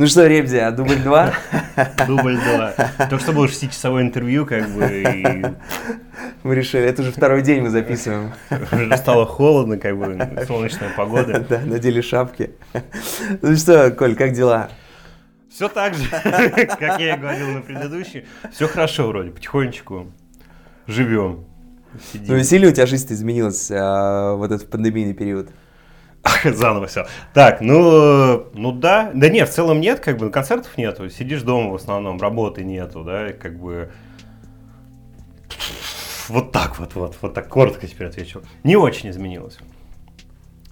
Ну что, Ребзи, а дубль два? Дубль два. То, что было шестичасовое интервью, как бы, и Мы решили, это уже второй день мы записываем. уже стало холодно, как бы, солнечная погода. Да, надели шапки. Ну что, Коль, как дела? Все так же, как я и говорил на предыдущей. Все хорошо вроде, потихонечку живем. Ну, Сидим. сильно у тебя жизнь изменилась а, в этот пандемийный период? Заново все. Так, ну, ну да. Да нет, в целом нет, как бы концертов нету. Сидишь дома в основном, работы нету, да, и как бы. Вот так вот, вот, вот так коротко теперь отвечу. Не очень изменилось.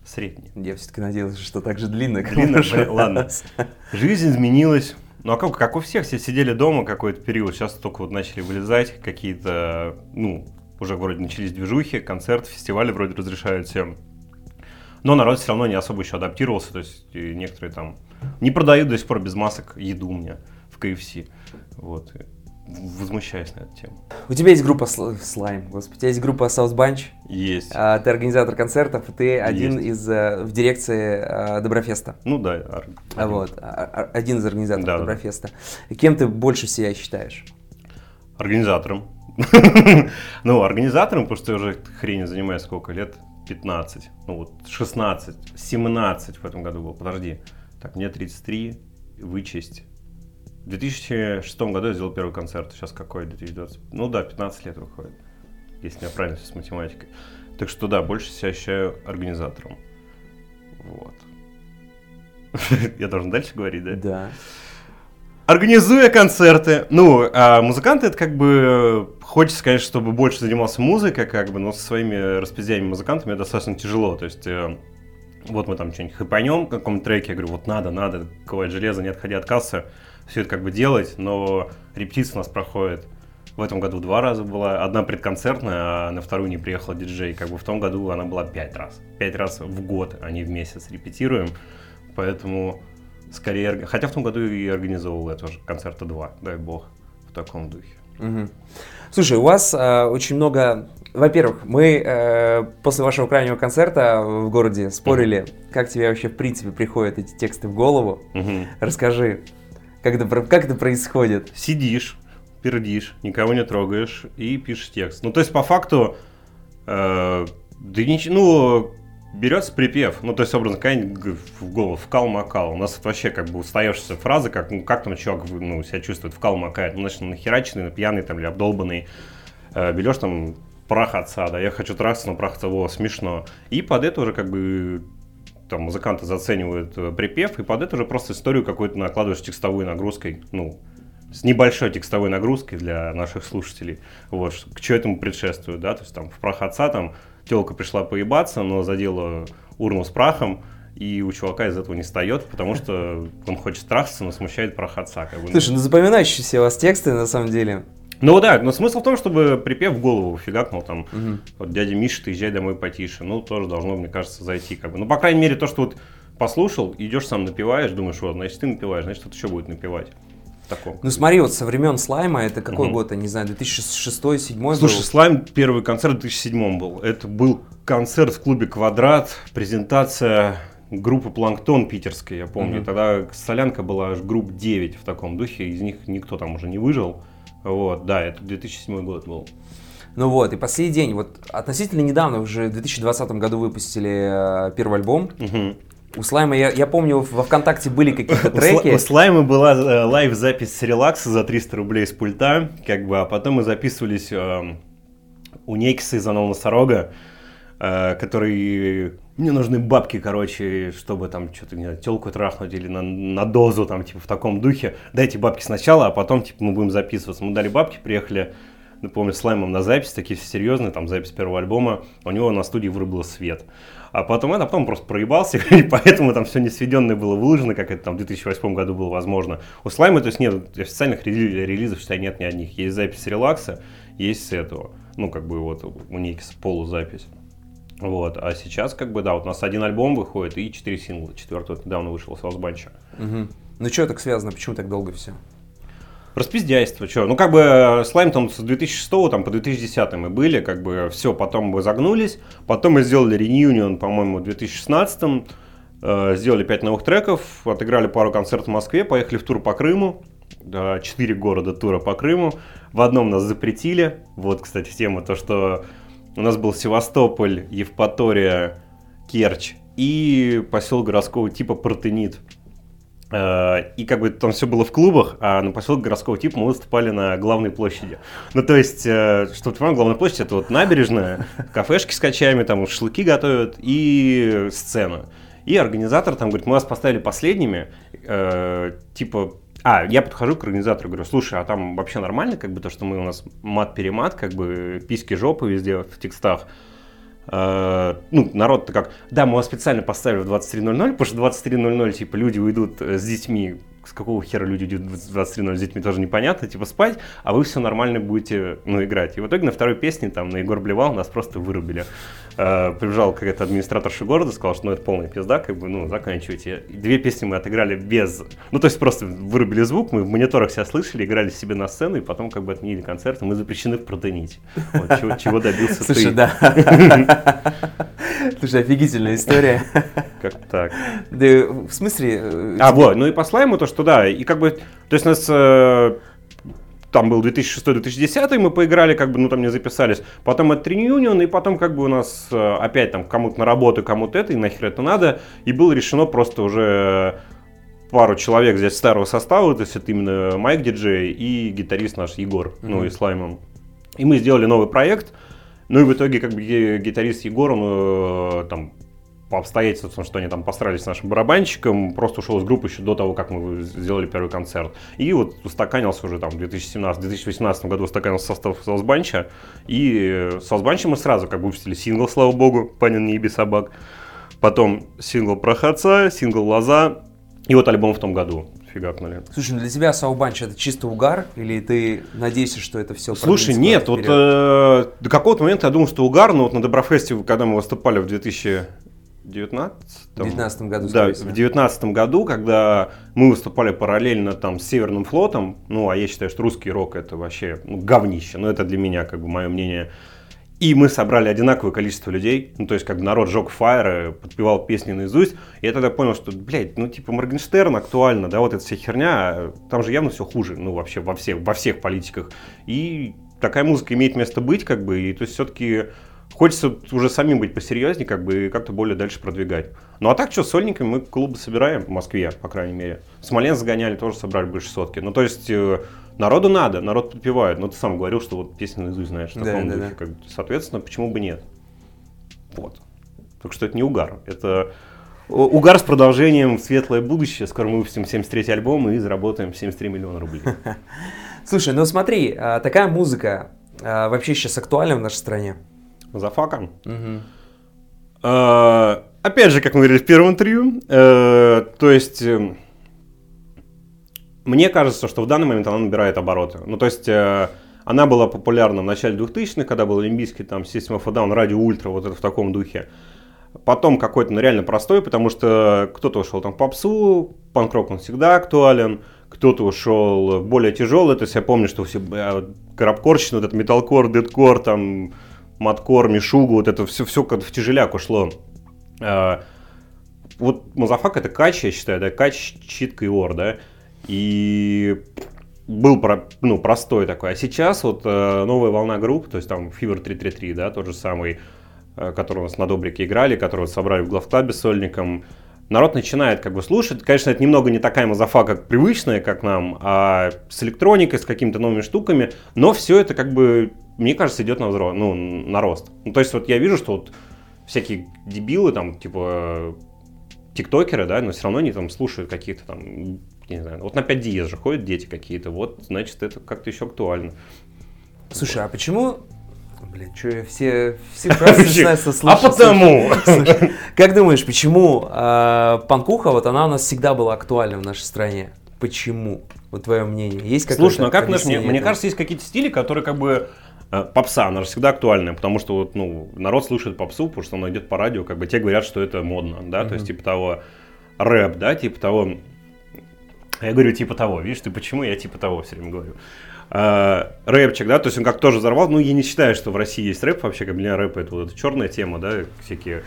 Средний. Я все-таки надеялся, что так же длинно. Длинно, блин, ладно. Жизнь изменилась. Ну а как, как у всех, все сидели дома какой-то период, сейчас только вот начали вылезать какие-то, ну, уже вроде начались движухи, концерты, фестивали вроде разрешают всем. Но народ все равно не особо еще адаптировался, то есть и некоторые там не продают до сих пор без масок еду мне в KFC. Вот. И Возмущаюсь на эту тему. У тебя есть группа Сл- Слайм, господи, у тебя есть группа South Bunch, Есть. а, ты организатор концертов, и ты один Есть. из э, в дирекции э, Доброфеста. Ну да. ар- А вот, а- а- один из организаторов Да, да. Доброфеста. И Кем ты больше себя считаешь? Организатором. Ну, организатором, потому что я уже хрень занимаюсь сколько лет? 15. Ну вот 16, 17 в этом году был. Подожди. Так, мне 33, вычесть. В 2006 году я сделал первый концерт. Сейчас какой? 2020? Ну да, 15 лет выходит. Если я правильно с математикой. Так что да, больше себя ощущаю организатором. Вот. Я должен дальше говорить, да? Да. Организуя концерты. Ну, а музыканты это как бы хочется, конечно, чтобы больше занимался музыкой, как бы, но со своими распиздяями музыкантами это достаточно тяжело. То есть э, вот мы там что-нибудь хайпанем в каком-то треке, я говорю, вот надо, надо, ковать железо, не отходя от кассы, все это как бы делать, но репетиция у нас проходит в этом году два раза была, одна предконцертная, а на вторую не приехал диджей. Как бы в том году она была пять раз. Пять раз в год, а не в месяц репетируем. Поэтому скорее... Хотя в том году и организовывал я тоже концерта два, дай бог, в таком духе. Мгм. Слушай, у вас э, очень много... Во-первых, мы э, после вашего крайнего концерта в городе спорили, как тебе вообще в принципе приходят эти тексты в голову. Мгм. Расскажи, как это, как это происходит? Сидишь, пердишь, никого не трогаешь и пишешь текст. Ну, то есть, по факту, э, да нич- ну, берется припев, ну, то есть, образно, какая-нибудь в голову, вкал-макал. У нас вообще как бы устоявшаяся фраза, как, ну, как там чувак ну, себя чувствует, вкал-макает. Ну, значит, нахераченный, пьяный там или обдолбанный. Э, берешь там прах отца, да, я хочу трахаться, но прах отца, во, смешно. И под это уже как бы там музыканты заценивают э, припев, и под это уже просто историю какую-то накладываешь текстовой нагрузкой, ну, с небольшой текстовой нагрузкой для наших слушателей. Вот, к чему этому предшествует, да, то есть там в прах отца там телка пришла поебаться, но задела урну с прахом, и у чувака из этого не встает, потому что он хочет трахаться, но смущает прах отца. Как бы. Слушай, ну запоминающиеся у вас тексты на самом деле. Ну да, но смысл в том, чтобы припев в голову фигакнул там, Мгм. вот дядя Миша, ты езжай домой потише. Ну, тоже должно, мне кажется, зайти как бы. Ну, по крайней мере, то, что вот послушал, идешь сам напиваешь, думаешь, вот, значит, ты напиваешь, значит, кто-то еще будет напевать. Таком. Ну смотри, вот со времен слайма, это какой Мгм. год, я не знаю, 2006-2007 Слушай, был? Слайм первый концерт в 2007 был. Это был концерт в клубе «Квадрат», презентация группы «Планктон» питерской, я помню. Мгм. Тогда солянка была аж групп 9 в таком духе, из них никто там уже не выжил. Вот, да, это 2007 год был. Ну вот, и последний день, вот относительно недавно, уже в 2020 году выпустили э, первый альбом. Мгм. У Слайма, я, я помню, во ВКонтакте были какие-то треки. У Слайма была э, лайв-запись с релакса за 300 рублей с пульта, как бы, а потом мы записывались эм, у Некиса из Анол Носорога, э, который... Мне нужны бабки, короче, чтобы там что-то, не знаю, телку трахнуть или на, на дозу, там, типа, в таком духе. Дайте бабки сначала, а потом, типа, мы будем записываться. Мы дали бабки, приехали, ну, помню, с Слаймом на запись, такие все серьезные, там, запись первого альбома. У него на студии вырубило свет. А потом это, а потом просто проебался, и поэтому там все несведенное было выложено, как это там в 2008 году было возможно. У Слайма, то есть нет официальных рели- релизов, считай, нет ни одних. Есть запись релакса, есть с этого. Ну, как бы вот у Никиса полузапись. Вот, а сейчас, как бы, да, вот у нас один альбом выходит и четыре сингла. Четвертый вот недавно вышел с Хаусбанча. Мгм. Ну что так связано, почему так долго все? Распиздяйство, что? Ну, как бы, э, слайм там с 2006 там, по 2010 мы были, как бы, все, потом мы загнулись, потом мы сделали реюнион, по-моему, в 2016 Э, сделали 5 новых треков, отыграли пару концертов в Москве, поехали в тур по Крыму. Четыре города тура по Крыму. В одном нас запретили. Вот, кстати, тема, то, что у нас был Севастополь, Евпатория, Керчь и поселок городского типа Протенит. Э, и как бы там все было в клубах, а на поселок городского типа мы выступали на главной площади. Ну, то есть, э, что ты понимаешь, главная площадь это вот набережная, кафешки с качами, там шашлыки готовят и сцена. И организатор там говорит, мы вас поставили последними, э, типа, а, я подхожу к организатору, говорю, слушай, а там вообще нормально, как бы то, что мы у нас мат-перемат, как бы письки жопы везде в текстах. Э, ну, народ-то как, да, мы вас специально поставили в 23.00, потому что 23.00, типа, люди уйдут э, с детьми, с какого хера люди идут в 23.00 с детьми, тоже непонятно, типа, спать, а вы все нормально будете, ну, играть. И в итоге на второй песне, там, на Егор Блевал нас просто вырубили. Э, прибежал какая-то администраторша города, сказал, что, ну, это полная пизда, как бы, ну, заканчивайте. И две песни мы отыграли без, ну, то есть просто вырубили звук, мы в мониторах себя слышали, играли себе на сцену, и потом, как бы, отменили концерт, мы запрещены в. Вот, чего, чего добился Слушай, ты. да. Слушай, офигительная история. Как так? Да, в смысле... э, А, вот, ну и по слайму то, что да, и как бы, то есть у нас э, там был 2006-2010, мы поиграли, как бы, ну там не записались, потом это Union, и потом как бы у нас э, опять там кому-то на работу, кому-то это, и нахер это надо, и было решено просто уже пару человек взять старого состава, то есть это именно Майк Диджей и гитарист наш Егор, ну и Слаймом. И мы сделали новый проект, ну и в итоге как бы ги- гитарист Егор, он э, там по обстоятельствам, что они там посрались с нашим барабанщиком, просто ушел из группы еще до того, как мы сделали первый концерт. И вот устаканился уже там в 2017-2018 году устаканился состав Саусбанча. И с Саусбанча мы сразу как бы выпустили сингл, слава богу, «Панин не еби собак». Потом сингл про Хаца, сингл «Лоза». И вот альбом в том году фигакнули. Слушай, ну для тебя Саубанч это чисто угар, или ты надеешься, что это все Слушай, нет, вот э, до какого-то момента я думал, что угар, но вот на Доброфесте, когда мы выступали в 2000 19 19 году, да, в 19 году, когда мы выступали параллельно там с Северным флотом, ну, а я считаю, что русский рок это вообще ну, говнище, ну, это для меня, как бы, мое мнение. И мы собрали одинаковое количество людей, ну, то есть, как бы народ жег фаеры, подпевал песни наизусть, и я тогда понял, что, блядь, ну, типа, Моргенштерн актуально, да, вот эта вся херня, а там же явно все хуже, ну, вообще во всех, во всех политиках. И такая музыка имеет место быть, как бы, и то есть все-таки хочется уже самим быть посерьезнее, как бы, и как-то более дальше продвигать. Ну, а так, что, сольниками мы клубы собираем в Москве, по крайней мере. Смоленск загоняли, тоже собрали больше сотки. Ну, то есть, э, народу надо, народ подпевает. Ну, ты сам говорил, что вот песни наизусть знаешь, в Да, таком да, духе. да. Как бы, соответственно, почему бы нет? Вот. Так что это не угар, это угар с продолжением в светлое будущее. Скоро мы выпустим 73-й альбом и заработаем 73 миллиона рублей. Слушай, ну смотри, а, такая музыка а, вообще сейчас актуальна в нашей стране. За факом. Мгм. А, Опять же, как мы говорили в первом интервью, э, то есть э, мне кажется, что в данный момент она набирает обороты. Ну, то есть э, она была популярна в начале 2000-х, когда был олимпийский там System of a Down, Radio Ultra, вот это в таком духе. Потом какой-то, ну, реально простой, потому что кто-то ушел там в попсу, панк-рок он всегда актуален, кто-то ушел более тяжелый, то есть я помню, что все э, крабкорщина, вот этот металкор, дэткор, там, маткор, мишугу, вот это все, все как в тяжеляк ушло. Э, вот Мазафак это кач, я считаю, да, кач, читка и ор, да, и был про, ну, простой такой. А сейчас вот э, новая волна групп, то есть там Fever 333, да, тот же самый, э, который у нас на Добрике играли, который вот собрали в Главклабе сольником, народ начинает как бы слушать. Конечно, это немного не такая мазафака, как привычная, как нам, а с электроникой, с какими-то новыми штуками, но все это как бы, мне кажется, идет на, взро... ну, на рост. Ну, то есть вот я вижу, что вот всякие дебилы, там, типа, тиктокеры, да, но все равно они там слушают каких-то там, не знаю, вот на 5 диез же ходят дети какие-то, вот, значит, это как-то еще актуально. Слушай, а почему... Блин, что я все, все фразы начинаю со А потому! Как думаешь, почему а, панкуха, вот она у нас всегда была актуальна в нашей стране? Почему? Вот твое мнение. Есть какое-то Слушай, ну как, знаешь, мне, мне кажется, есть какие-то стили, которые как бы э, попса, она же всегда актуальная, потому что вот, ну, народ слушает попсу, потому что она идет по радио, как бы те говорят, что это модно, да, то есть типа того рэп, да, типа того, я говорю типа того, видишь, ты почему я типа того все время говорю. А, рэпчик, да, то есть он как тоже взорвал, ну я не считаю, что в России есть рэп вообще, как для меня рэп это вот эта черная тема, да, всякие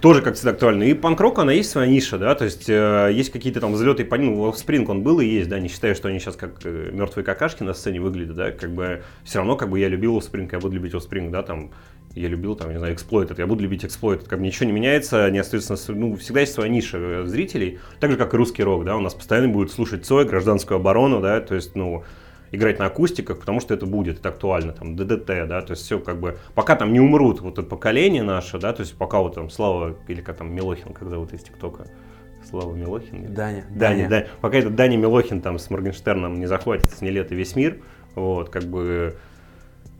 тоже как всегда актуально. И панк-рок, она есть своя ниша, да, то есть э, есть какие-то там взлеты, по ну, Спринг он был и есть, да, не считаю, что они сейчас как э, мертвые какашки на сцене выглядят, да, как бы все равно, как бы я любил Спринг, я буду любить Спринг, да, там, я любил, там, не знаю, Exploited, я буду любить Exploited, как бы ничего не меняется, не остается, ну, всегда есть своя ниша э, зрителей, так же, как и русский рок, да, у нас постоянно будет слушать Цой, гражданскую оборону, да, то есть, ну, играть на акустиках, потому что это будет, это актуально, там, ДДТ, да, то есть все как бы, пока там не умрут вот это поколение наше, да, то есть пока вот там Слава, или как там Милохин, как зовут из ТикТока, Слава Милохин? Даня. Даня, Даня. Пока этот Даня Милохин там с Моргенштерном не захватит с лето весь мир, вот, как бы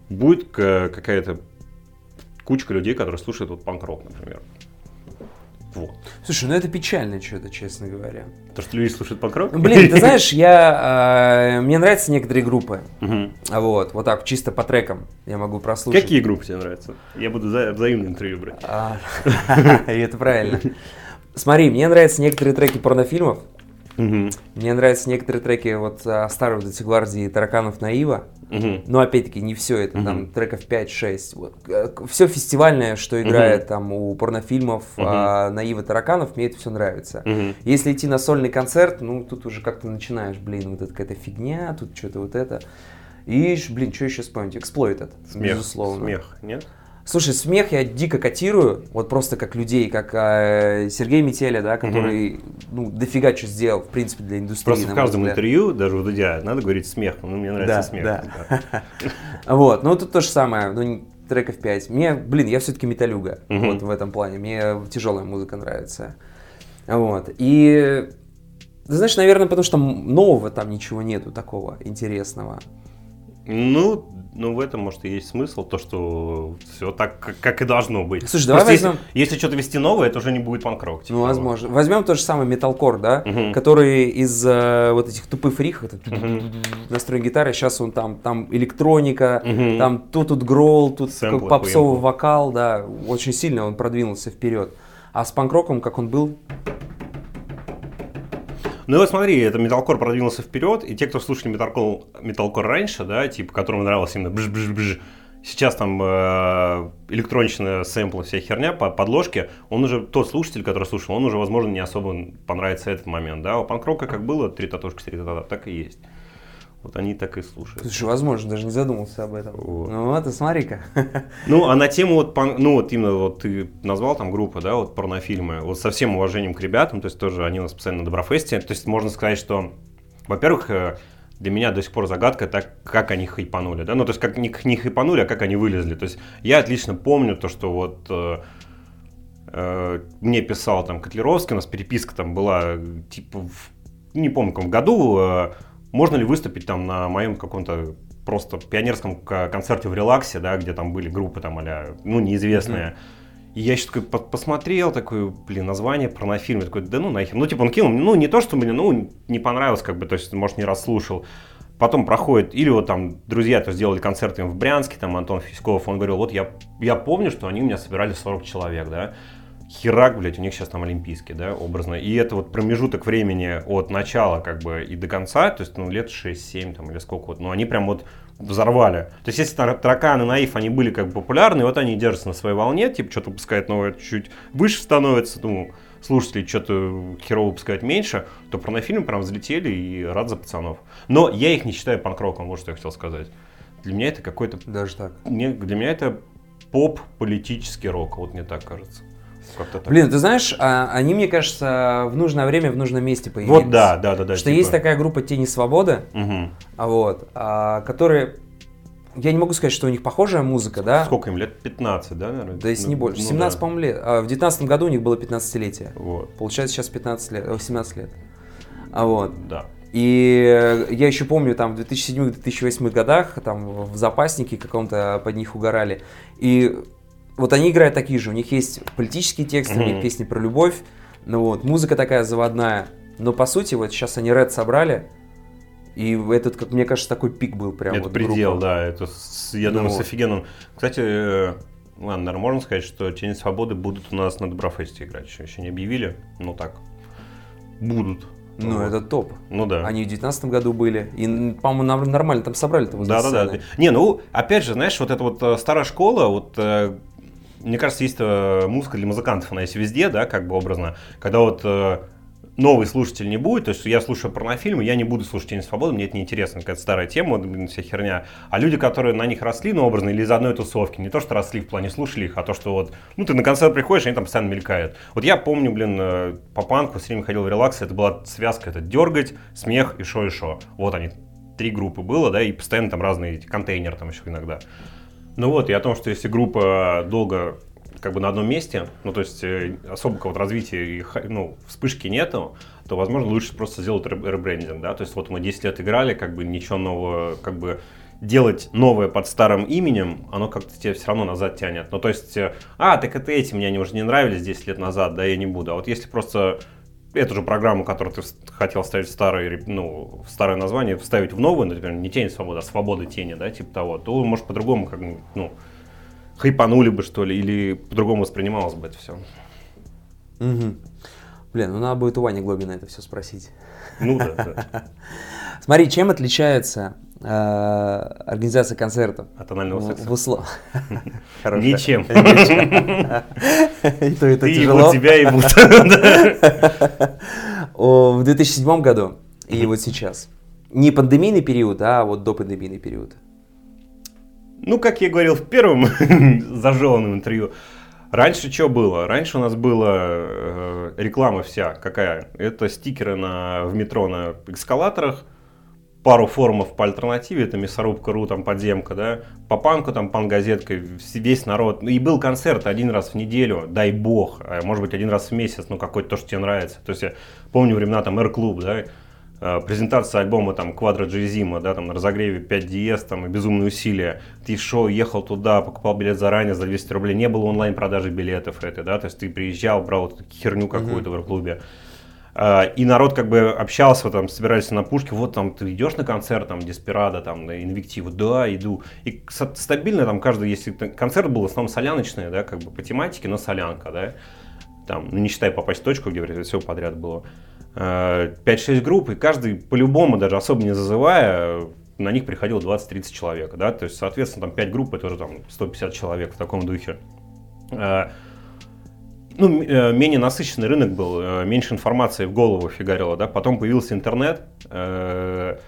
будет какая-то кучка людей, которые слушают вот панк-рок, например. Вот. Слушай, ну это печально что-то, честно говоря. То, что люди слушают панк-рок? Ну, блин, ты знаешь, я, э, мне нравятся некоторые группы. Угу. Вот, вот так, чисто по трекам я могу прослушать. Какие группы тебе нравятся? Я буду за, взаимное интервью брать. А, это правильно. Смотри, мне нравятся некоторые треки порнофильмов. Угу. Мне нравятся некоторые треки вот а, старой вот эти гвардии тараканов Наива. Угу. Но опять-таки не все это, угу. там треков 5-6. Вот. Э, все фестивальное, что играет угу. там у порнофильмов угу. а, Наива тараканов, мне это все нравится. Угу. Если идти на сольный концерт, ну тут уже как-то начинаешь, блин, вот это какая-то фигня, тут что-то вот это. И, блин, что еще вспомнить? Exploited, смех, безусловно. Смех, нет? Слушай, смех я дико котирую, вот просто как людей, как э, Сергей Метеля, да, который, угу. ну, дофига что сделал, в принципе, для индустрии. Просто в каждом взгляд. интервью, даже у Дудя, надо говорить смех, ну, мне нравится да, смех. Да. Вот, ну, тут то же самое, ну, треков 5. Мне, блин, я все-таки металюга, вот в этом плане, мне тяжелая музыка нравится. Вот, и знаешь, наверное, потому что нового там ничего нету такого интересного. Ну, ну, в этом, может, и есть смысл, то, что все так, как, как и должно быть. Слушай, давай возьмем... если, если что-то вести новое, это уже не будет панкрок. Типа, ну, возможно. Вот. Возьмем тот же самый металкор, да, угу. который из uh, вот этих тупых фрихов, угу. настрой гитары, сейчас он там, там электроника, угу. там тут тут гролл, тут попсовый вокал, да, очень сильно он продвинулся вперед. А с панкроком, как он был, ну вот смотри, это металкор продвинулся вперед, и те, кто слушали металкор, металкор раньше, да, типа, которым нравилось именно бж-бж-бж, сейчас там э, электроничная сэмпл, вся херня по подложке, он уже, тот слушатель, который слушал, он уже, возможно, не особо понравится этот момент, да, у панкрока как было, три татушки, три татушки, так и есть. Вот они так и слушают. Слушай, возможно, даже не задумался об этом. Вот. Ну вот, и смотри-ка. Ну, а на тему вот, ну вот именно вот ты назвал там группы, да, вот порнофильмы, вот со всем уважением к ребятам, то есть тоже они у нас постоянно на Доброфесте, то есть можно сказать, что, во-первых, э, для меня до сих пор загадка, так, как они хайпанули, да, ну, то есть как не, не хайпанули, а как они вылезли, то есть я отлично помню то, что вот э, э, мне писал там Котлеровский, у нас переписка там была, типа, в, не помню, в каком году, э, можно ли выступить там на моем каком-то просто пионерском концерте в релаксе, да, где там были группы там а ну, неизвестные. Mm-hmm. И я еще такой посмотрел, такой, блин, название порнофильма, такой, да ну нахер. Ну, типа, он кинул, ну, не то, что мне, ну, не понравилось, как бы, то есть, может, не расслушал. Потом проходит, или вот там друзья то сделали концерты в Брянске, там Антон Фиськов, он говорил, вот я, я помню, что они у меня собирали 40 человек, да херак, блядь, у них сейчас там олимпийский, да, образно. И это вот промежуток времени от начала как бы и до конца, то есть, ну, лет 6-7 там или сколько вот, ну, они прям вот взорвали. То есть, если тараканы, наив, они были как бы популярны, вот они держатся на своей волне, типа, что-то выпускает новое чуть выше становится, ну, слушателей что-то херово выпускают меньше, то порнофильмы прям взлетели и рад за пацанов. Но я их не считаю панк-роком, вот что я хотел сказать. Для меня это какой-то... Даже так? Мне, для меня это поп-политический рок, вот мне так кажется. Как-то так. Блин, ты знаешь, а, они, мне кажется, в нужное время в нужном месте появились. Вот да, да, да, да. Что типа... есть такая группа Тени Свободы, угу. вот, а, которые я не могу сказать, что у них похожая музыка, да? Сколько им лет? 15, да, наверное? Да, если ну, не больше. 17, ну, да. по-моему, лет. А в 19 году у них было 15-летие. Вот. Получается, сейчас 15 лет, 18 лет. А вот. Да. И я еще помню, там, в 2007-2008 годах, там, в запаснике каком-то под них угорали. И вот они играют такие же, у них есть политические тексты, mm-hmm. у них песни про любовь, ну вот, музыка такая заводная, но по сути вот сейчас они Red собрали, и этот, как мне кажется, такой пик был прям. Это вот предел, группа. да, это, я ну думаю, вот. с офигенным. Кстати, э, ладно, наверное, можно сказать, что Тени Свободы будут у нас на Доброфесте играть, еще, еще не объявили, но так, будут. Ну, вот. это топ. Ну да. Они в 2019 году были. И, по-моему, нормально там собрали-то Да, да, да. Не, ну, опять же, знаешь, вот эта вот э, старая школа, вот э, мне кажется, есть э, музыка для музыкантов, она есть везде, да, как бы образно. Когда вот э, новый слушатель не будет, то есть я слушаю порнофильмы, я не буду слушать «Тень свободы», мне это не интересно, какая-то старая тема, блин, вся херня. А люди, которые на них росли, ну, образно, или из одной тусовки, не то, что росли в плане слушали их, а то, что вот, ну, ты на концерт приходишь, они там постоянно мелькают. Вот я помню, блин, э, по панку все время ходил в релакс, это была связка, это дергать, смех и шо и шо. Вот они, три группы было, да, и постоянно там разные эти контейнеры там еще иногда. Ну вот, и о том, что если группа долго как бы на одном месте, ну, то есть э, особо какого-то развития ну, вспышки нету, то, возможно, лучше просто сделать ребрендинг, да, то есть вот мы 10 лет играли, как бы ничего нового, как бы делать новое под старым именем, оно как-то тебя все равно назад тянет. Ну, то есть, э, а, так это эти мне они уже не нравились 10 лет назад, да, я не буду. А вот если просто эту же программу, которую ты хотел ставить в старое, ну, в старое название, вставить в новую, например, не тень свободы, а свобода тени, да, типа того, то, может, по-другому, как, ну, хайпанули бы, что ли, или по-другому воспринималось бы это все. Угу. Блин, ну надо будет у Вани Глобина это все спросить. Ну да, да. Смотри, чем отличается организация концертов? От анального секса? В услов... Ничем. И то, и то Ты тяжело. тебя ебут. В 2007 году и вот сейчас. Не пандемийный период, а вот до пандемийный период. Ну, как я говорил в первом зажеванном интервью, раньше что было? Раньше у нас была э, реклама вся какая? Это стикеры на, в метро на эскалаторах, пару форумов по альтернативе, это мясорубка.ру, там подземка, да, по панку, там пан-газетка, весь народ. И был концерт один раз в неделю, дай бог, а может быть один раз в месяц, ну какой-то то, что тебе нравится. То есть я помню времена там R-клуб, да, э, презентация альбома там Квадро Джейзима, да, там на разогреве 5 DS, там и безумные усилия. Ты шел, ехал туда, покупал билет заранее за 200 рублей, не было онлайн-продажи билетов этой, да, то есть ты приезжал, брал вот херню какую-то в клубе А, И народ как бы общался, там, собирались на пушке, вот там ты идешь на концерт, там, Деспирада, там, на Инвективу, да, иду. И стабильно там каждый, если концерт был в основном соляночный, да, как бы по тематике, но солянка, да, там, ну, не считая попасть в точку, где все подряд было. А, 5-6 групп, и каждый по-любому, даже особо не зазывая, на них приходило 20-30 человек, да, то есть, соответственно, там 5 групп, это уже там 150 человек в таком духе. Ну, э, менее насыщенный рынок был, э, меньше информации в голову фигарило, да, потом появился интернет, э,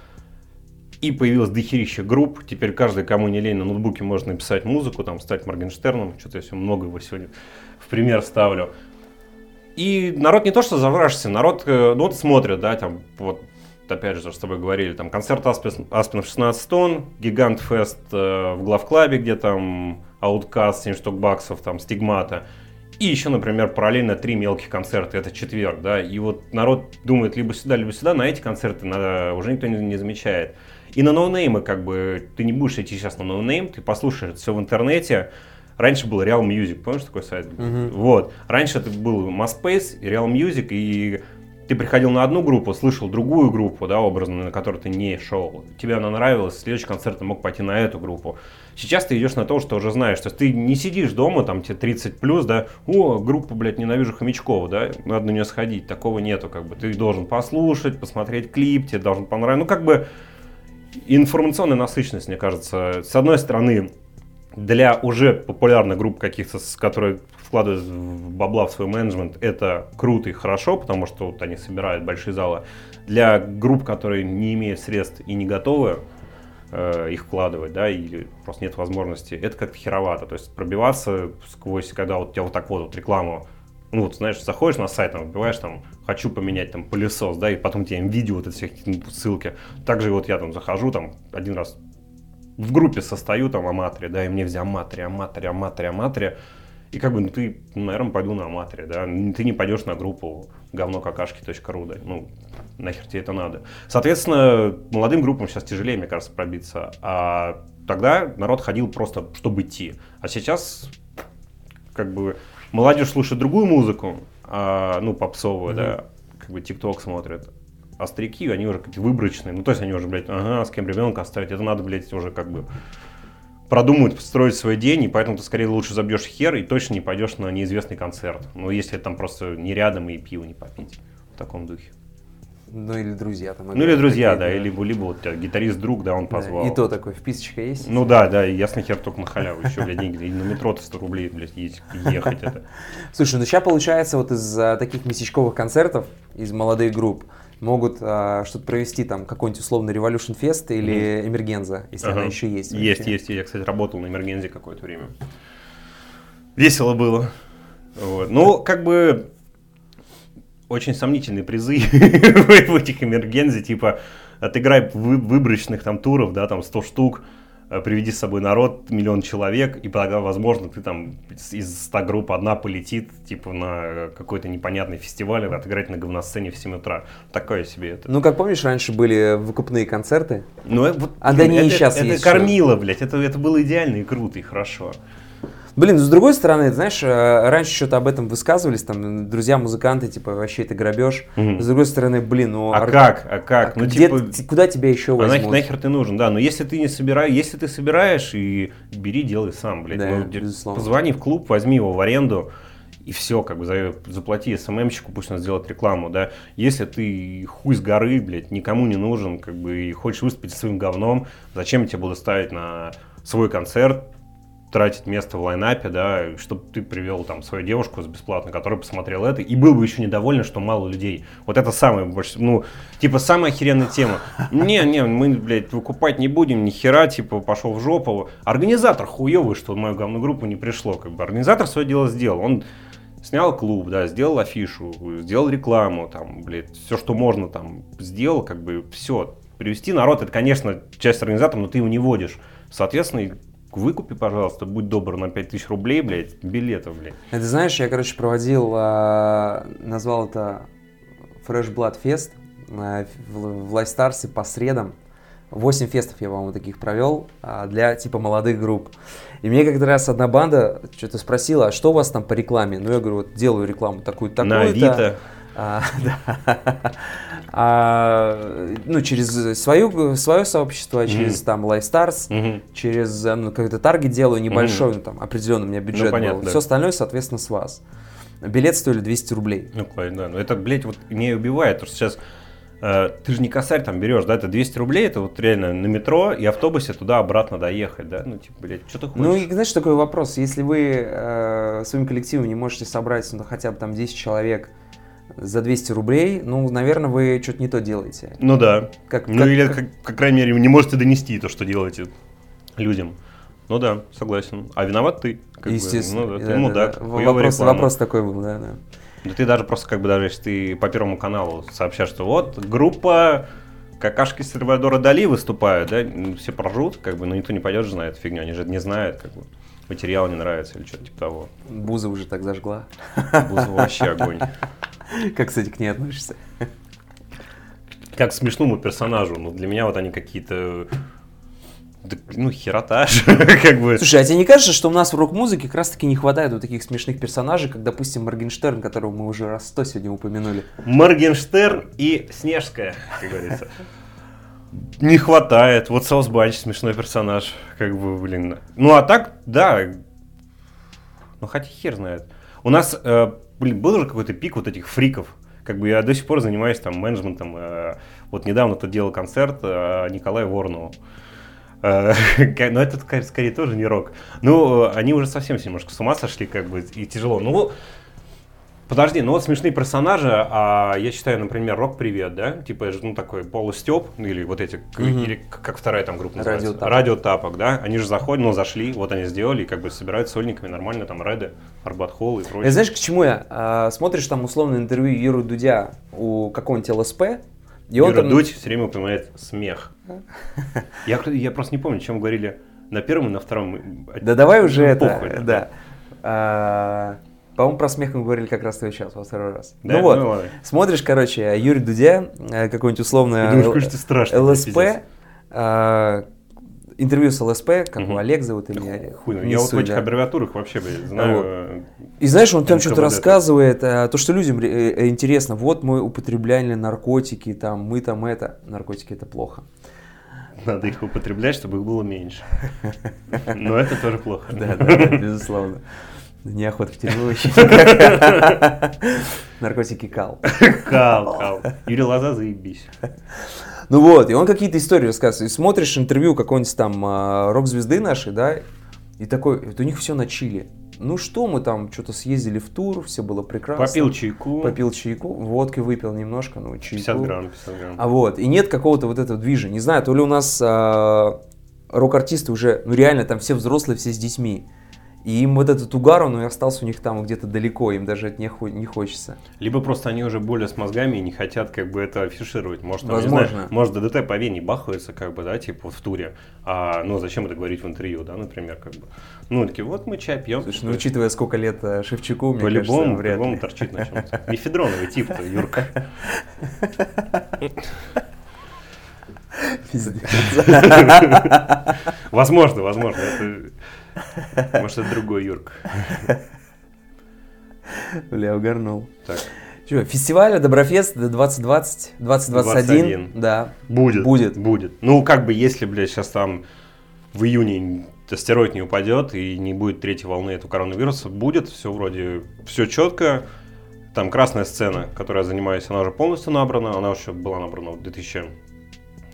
и появилось дохерища групп, теперь каждый, кому не лень, на ноутбуке можно написать музыку, там, стать Моргенштерном, что-то я сегодня много его сегодня в пример ставлю. И народ не то что завражься, народ, ну вот смотрит, да, там, вот, опять же, с тобой говорили, там, концерт Аспин, Аспинов 16 тонн, Гигант Фест э, в главклабе, где там Ауткаст 7 штук баксов, там, Стигмата. И еще, например, параллельно три мелких концерта, это четверг, да, и вот народ думает либо сюда, либо сюда, на эти концерты надо, уже никто не, не замечает. И на ноунеймы, как бы, ты не будешь идти сейчас на ноунейм, ты послушаешь это все в интернете, Раньше был Real Music, помнишь такой сайт? Вот. Раньше это был MySpace, Real Music, и ты приходил на одну группу, слышал другую группу, да, образно, на которую ты не шел. Тебе она нравилась, следующий концерт ты мог пойти на эту группу. Сейчас ты идешь на то, что уже знаешь. То есть ты не сидишь дома, там тебе 30 плюс, да, о, группа, блядь, ненавижу хомячков, да, надо на нее сходить. Такого нету, как бы. Ты должен послушать, посмотреть клип, тебе должен понравиться. Ну, как бы информационная насыщенность, мне кажется, с одной стороны, для уже популярных групп каких-то, с- которые вкладывают в- бабла в свой менеджмент, это круто и хорошо, потому что вот они собирают большие залы. Для групп, которые не имеют средств и не готовы э, их вкладывать, да, или просто нет возможности, это как-то херовато. То есть пробиваться сквозь, когда вот у тебя вот так вот, вот рекламу, ну вот, знаешь, заходишь на сайт, там, вбиваешь там, хочу поменять там пылесос, да, и потом тебе видео вот эти все какие-то ссылки. Также вот я там захожу, там, один раз в группе состою там о матре, да, и мне взял матре, о матре, о матре, о матре. И как бы, ну ты, наверное, пойду на матре, да. Ты не пойдешь на группу говнокакашки.ру, да. Ну, нахер тебе это надо. Соответственно, молодым группам сейчас тяжелее, мне кажется, пробиться. А тогда народ ходил просто, чтобы идти. А сейчас, как бы, молодежь слушает другую музыку, а, ну, попсовую, да, как бы ТикТок смотрит. А старики, они уже какие-то выборочные. Ну, то есть они уже, блядь, ага, с кем ребенка оставить. Это надо, блядь, уже как бы продумать, строить свой день, и поэтому ты скорее лучше забьешь хер и точно не пойдешь на неизвестный концерт. Ну, если там просто не рядом и пиво не попить. В таком духе. Ну или друзья там. Ну или друзья, да, или либо, либо вот гитарист-друг, да, он позвал. Да, и то такой, вписочка есть? Ну да, да, и ясно хер только на халяву, еще, блядь, деньги, на метро-то 100 рублей, блядь, ехать это. Слушай, ну сейчас получается вот из таких месячковых концертов, из молодых групп, могут а, что-то провести там какой-нибудь условный Revolution Fest или. Эмергенза, если ага. она еще есть. Вообще. Есть, есть. Я, кстати, работал на Эмергензе какое-то время. Весело было. Вот. Ну, как бы очень сомнительные призы в этих Эмергензе, типа отыграй выборочных там туров, да, там 100 штук, приведи с собой народ, миллион человек, и тогда, возможно, ты там из 100 групп одна полетит, типа, на какой-то непонятный фестиваль, отыграть на говносцене в 7 утра. Такое себе это. Ну, как помнишь, раньше были выкупные концерты? Ну, э, вот, а да не это, сейчас это, есть. Это кормило, блядь, это, это было идеально и круто, и хорошо. Блин, с другой стороны, знаешь, э, раньше что-то об этом высказывались, там, друзья-музыканты, типа, вообще это грабеж. Угу. С другой стороны, блин, ну... А ар... как, а как? А ну, где, типа... Куда тебя еще возьмут? А нахер, нахер ты нужен, да, но если ты не собираешь, если ты собираешь, и бери, делай сам, блядь. Да, ну, безусловно. Позвони в клуб, возьми его в аренду, и все, как бы заплати СММщику, пусть он сделает рекламу, да. Если ты хуй с горы, блядь, никому не нужен, как бы, и хочешь выступить своим говном, зачем я тебе буду ставить на свой концерт тратить место в лайнапе, да, чтобы ты привел там свою девушку бесплатно, которая посмотрела это, и был бы еще недоволен, что мало людей. Вот это самое больше, ну, типа, самая охеренная тема. Не, не, мы, блядь, выкупать не будем, ни хера, типа, пошел в жопу. Организатор хуевый, что в мою главную группу не пришло, как бы. Организатор свое дело сделал. Он снял клуб, да, сделал афишу, сделал рекламу, там, блядь, все, что можно там сделал, как бы, все. Привести народ, это, конечно, часть организатора, но ты его не водишь. Соответственно, выкупи, пожалуйста, будь добр, на 5000 рублей, блядь, билетов, блядь. Это знаешь, я, короче, проводил, э, назвал это Fresh Blood Fest э, в, в Лайстарсе по средам. 8 фестов я, по-моему, таких провел а, для типа молодых групп. И мне как-то раз одна банда что-то спросила, а что у вас там по рекламе? Ну, я говорю, вот делаю рекламу такую-то, такую-то. На Авито. А, да. а, ну, через свою, свое сообщество, через mm-hmm. там LifeStars, mm-hmm. через ну, какой-то таргет делаю небольшой, mm-hmm. ну, там определенный у меня бюджет ну, понятно, был. Да. Все остальное, соответственно, с вас. Билет стоили 200 рублей. Ну, да, но это, блядь, вот меня убивает, потому что сейчас э, ты же не косарь там берешь, да, это 200 рублей, это вот реально на метро и автобусе туда-обратно доехать, да, ну, типа, блядь, что ты хочешь? Ну, и знаешь, такой вопрос, если вы э, своим коллективом не можете собрать, ну, хотя бы там 10 человек, за 200 рублей, ну, наверное, вы что-то не то делаете. Ну да. Как, ну как, или, как, как, по крайней мере, не можете донести то, что делаете людям. Ну да, согласен. А виноват ты. Как Естественно. Бы. Ну да, ты да, мудак. Да. Вопрос, вопрос такой был, да, да. Да ты даже просто, как бы, даже если ты по Первому каналу сообщаешь, что вот группа какашки Сальвадора Дали выступают, да, все прожут, как бы, но никто не пойдет же на эту фигню, они же не знают, как бы материал не нравится или что-то типа того. Буза уже так зажгла. Буза вообще огонь. Как, кстати, к ней относишься? Как к смешному персонажу. Ну, для меня вот они какие-то ну, херотаж, как бы. Слушай, а тебе не кажется, что у нас в рок-музыке как раз-таки не хватает вот таких смешных персонажей, как, допустим, Моргенштерн, которого мы уже раз сто сегодня упомянули? Моргенштерн и Снежская, как говорится. Не хватает. Вот Саус Банч смешной персонаж, как бы, блин. Ну, а так, да. Ну, хотя хер знает. У нас э, блин, был уже какой-то пик вот этих фриков. Как бы я до сих пор занимаюсь там менеджментом. Э, вот недавно тут делал концерт э, Николая Воронову. Э, но это скорее тоже не рок. Ну, они уже совсем немножко с ума сошли, как бы, и тяжело. Ну, Подожди, ну вот смешные персонажи, а я считаю, например, Рок Привет, да, типа, ну такой полустеп, или вот эти, угу. или как вторая там группа называется? Радиотапок. Радиотапок, да, они же заходят, ну зашли, вот они сделали, и как бы собирают сольниками нормально там Реды, Арбат Холл и прочее. Я, знаешь, к чему я? А, смотришь там условно интервью Юру Дудя у какого-нибудь ЛСП, и он Юра там... Дудь все время упоминает смех. Я, я просто не помню, о чем говорили на первом и на втором. Да давай уже это, да. А, по-моему, про смех мы говорили как раз сейчас, во второй раз. Да? Ну вот, ну, смотришь, короче, Юрий Дудя, э, какой-нибудь условно думаешь, Л... страшно, ЛСП, э, интервью с ЛСП, как угу. Олег зовут или Хуй, ну, я вот в этих аббревиатурах вообще знаю. Вот. Э, И знаешь, он там что-то рассказывает, то, что людям интересно, вот мы употребляли наркотики, там, мы там это, наркотики это плохо. Надо их употреблять, чтобы их было меньше. Но это тоже плохо. Да, да, безусловно. Неохота в тюрьму Наркотики кал. Кал, кал. Юрий Лоза, заебись. Ну вот, и он какие-то истории рассказывает. И смотришь интервью какой-нибудь там а, рок-звезды нашей, да, и такой, вот у них все на чили. Ну что, мы там что-то съездили в тур, все было прекрасно. Попил чайку. Попил чайку, водки выпил немножко, ну чайку. 50 грамм, 50 грамм. А вот, и нет какого-то вот этого движа. Не знаю, то ли у нас а, рок-артисты уже, ну реально, там все взрослые, все с детьми. И им вот этот угар, он и остался у них там где-то далеко, им даже это не, хо- не хочется. Либо просто они уже более с мозгами и не хотят как бы это афишировать. Может, там, Возможно. знаю, может ДДТ по вене бахаются, как бы, да, типа в туре. А, ну, зачем это говорить в интервью, да, например, как бы. Ну, такие, вот мы чай пьем. Слушай, ну учитывая, сколько лет э, Шевчуку, мне По-любому, кажется, вряд по-любому ли. торчит на чем-то. Мефедроновый тип-то, Юрка. Возможно, возможно. Это... Может, это другой Юрка. Бля, угорнул. Так, Че, фестиваль Доброфест 2020, 2021, 21. да. будет. Будет. Будет. Ну, как бы, если, блядь, сейчас там в июне астероид не упадет и не будет третьей волны этого коронавируса, будет все вроде, все четко. Там красная сцена, которой я занимаюсь, она уже полностью набрана. Она еще была набрана в 2000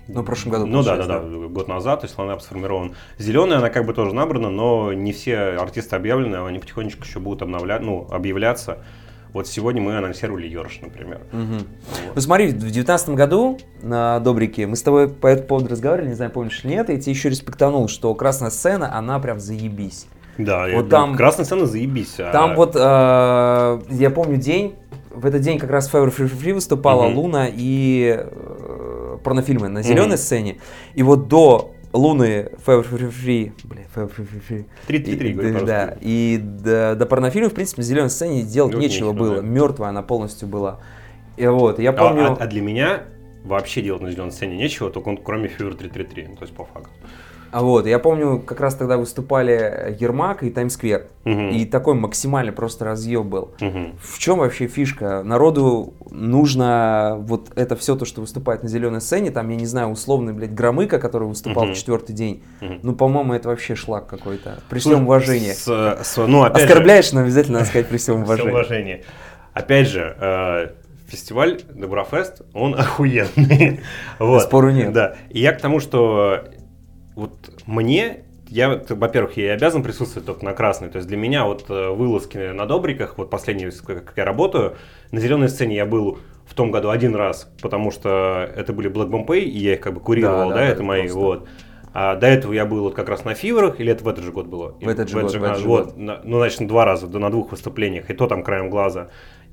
Ну, в прошлом году, Ну да, да, получается, да, год назад, то есть лайнап сформирован. Зеленая, она как бы тоже набрана, но не все артисты объявлены, они потихонечку еще будут обновля... ну, объявляться. Вот сегодня мы анонсировали Йорш, например. Мгм. Ну смотри, в девятнадцатом году на Добрике мы с тобой по этому поводу разговаривали, не знаю, помнишь или нет, и я тебе еще респектанул, что красная сцена, она прям заебись. Да, Вот и- там- красная сцена заебись. а- Там вот, э, я помню день, в этот день как раз Fever Free Free выступала Мгм. Луна и э, порнофильмы на зеленой Мгм. сцене. И вот до Луны Fever Free бля, Fever Free Free Free. 3-3-3, И- говорю да, по-русски. да, и до, до порнофильма, в принципе, на зеленой сцене делать нечего нечего, было. да. Мертвая она полностью была. И вот, я А- помню... А, а для меня вообще делать на зеленой сцене нечего, только он, кроме Fever 333, ну, то есть по факту. А вот, я помню, как раз тогда выступали Ермак и Таймсквер. Мгм. И такой максимальный просто разъеб был. Мгм. В чем вообще фишка? Народу нужно вот это все то, что выступает на зеленой сцене, там, я не знаю, условный, блядь, Громыка, который выступал Мгм. в четвертый день. Мгм. Ну, по-моему, это вообще шлак какой-то. При всем уважении. с- с- ну, опять же, Оскорбляешь, но обязательно надо сказать при всем уважении. уважение. Опять же, э, фестиваль Доброфест, он охуенный. Вот. Спору нет. Да. И я к тому, что вот мне, я, вот, во-первых, я обязан присутствовать только на красной. То есть для меня вот э, вылазки на Добриках, вот последние, как я работаю, на зеленой сцене я был в том году один раз, потому что это были Black Bombay, и я их как бы курировал, Да, да, да, это да, мои, просто. вот. А до этого я был вот как раз на Фиверах, или это в этот же год было? В этот же год, в этот а, же вот, год. на- ну, значит, на два раза, да, на двух выступлениях, и то там краем глаза.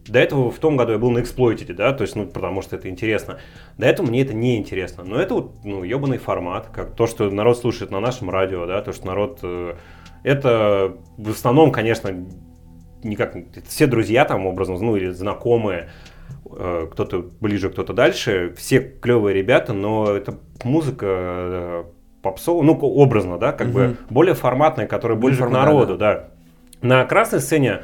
До этого в том году я был на Exploited, да, то есть, ну, потому что это интересно. До этого мне это не интересно. Но это вот, ну, ебаный формат, как то, что народ слушает на нашем радио, да, то, что народ... э, это в основном, конечно, никак... Все друзья там, образно, ну, или знакомые, э, кто-то ближе, кто-то дальше, все клевые ребята, но это музыка э, попсовая, ну, образно, да, как бы Мгм. более форматная, которая ближе к народу, да. На красной сцене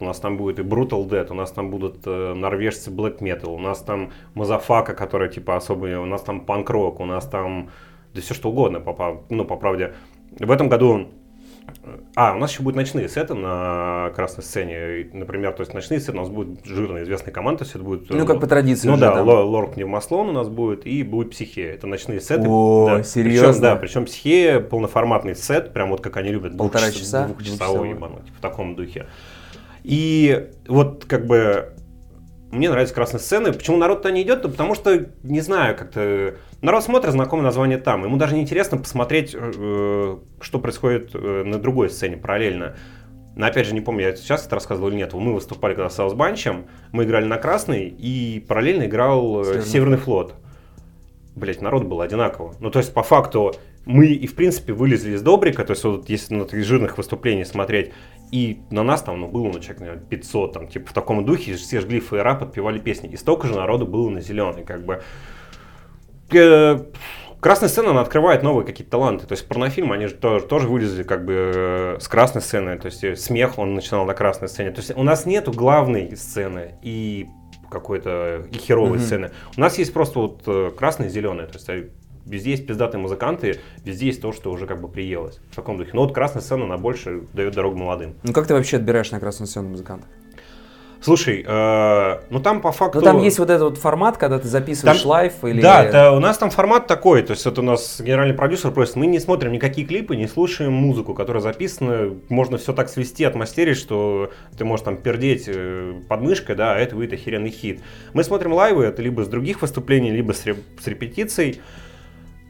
у нас там будет и Brutal Death, у нас там будут э, норвежцы Black Metal, у нас там Мазафака, которая типа особая, у нас там панк-рок, у нас там да все что угодно, по, ну, по правде. В этом году а, у нас еще будут ночные сеты на красной сцене. И, Например, то есть ночные сеты у нас будет жирная известная команда, то есть это будет... э, Ну, как по традиции Ну уже да, там. Ло- Лорд Пневмослон у нас будет, и будет Психе. Это ночные сеты. О, да. серьезно? Причем, да, причем Психе полноформатный сет, прям вот как они любят. Полтора часа? Двухчасовой, Двухчасовой. ебануть, в таком духе. И вот как бы мне нравится красная сцена. Почему народ-то не идет? Да потому что, не знаю, как-то... Народ смотрит знакомое название там. Ему даже не интересно посмотреть, э, что происходит э, на другой сцене параллельно. Но опять же, не помню, я сейчас это рассказывал или нет. Мы выступали когда с Саусбанчем, мы играли на красный, и параллельно играл э, Северный Северный флот. Блять, народ был одинаково. Ну, то есть, по факту, мы и, в принципе, вылезли из Добрика, то есть, вот если на таких жирных выступлений смотреть, и на нас там, ну, было, ну, человек, наверное, 500, там, типа, в таком духе, все жгли фейера, подпевали песни. И столько же народу было на зеленый, как бы. Э, Красная сцена, она открывает новые какие-то таланты. То есть порнофильмы, они же тоже, тоже вылезли как бы э, с красной сцены. То есть э, смех, он начинал на красной сцене. То есть у нас нету главной сцены и какой-то и херовой Мгм. сцены. У нас есть просто вот красная и зеленая. То есть везде есть пиздатые музыканты, везде есть то, что уже как бы приелось. В таком духе. Но вот красная сцена, она больше дает дорогу молодым. Ну, как ты вообще отбираешь на красную сцену музыкантов? Слушай, э, ну там по факту... Ну там есть вот этот вот формат, когда ты записываешь Там- live или... Да, да, у нас там формат такой, то есть вот у нас генеральный продюсер просит, мы не смотрим никакие клипы, не слушаем музыку, которая записана, можно все так свести, отмастерить, что ты можешь там пердеть э, под мышкой, да, а это выйдет охеренный хит. Мы смотрим лайвы, это либо с других выступлений, либо с, реп- с репетиций.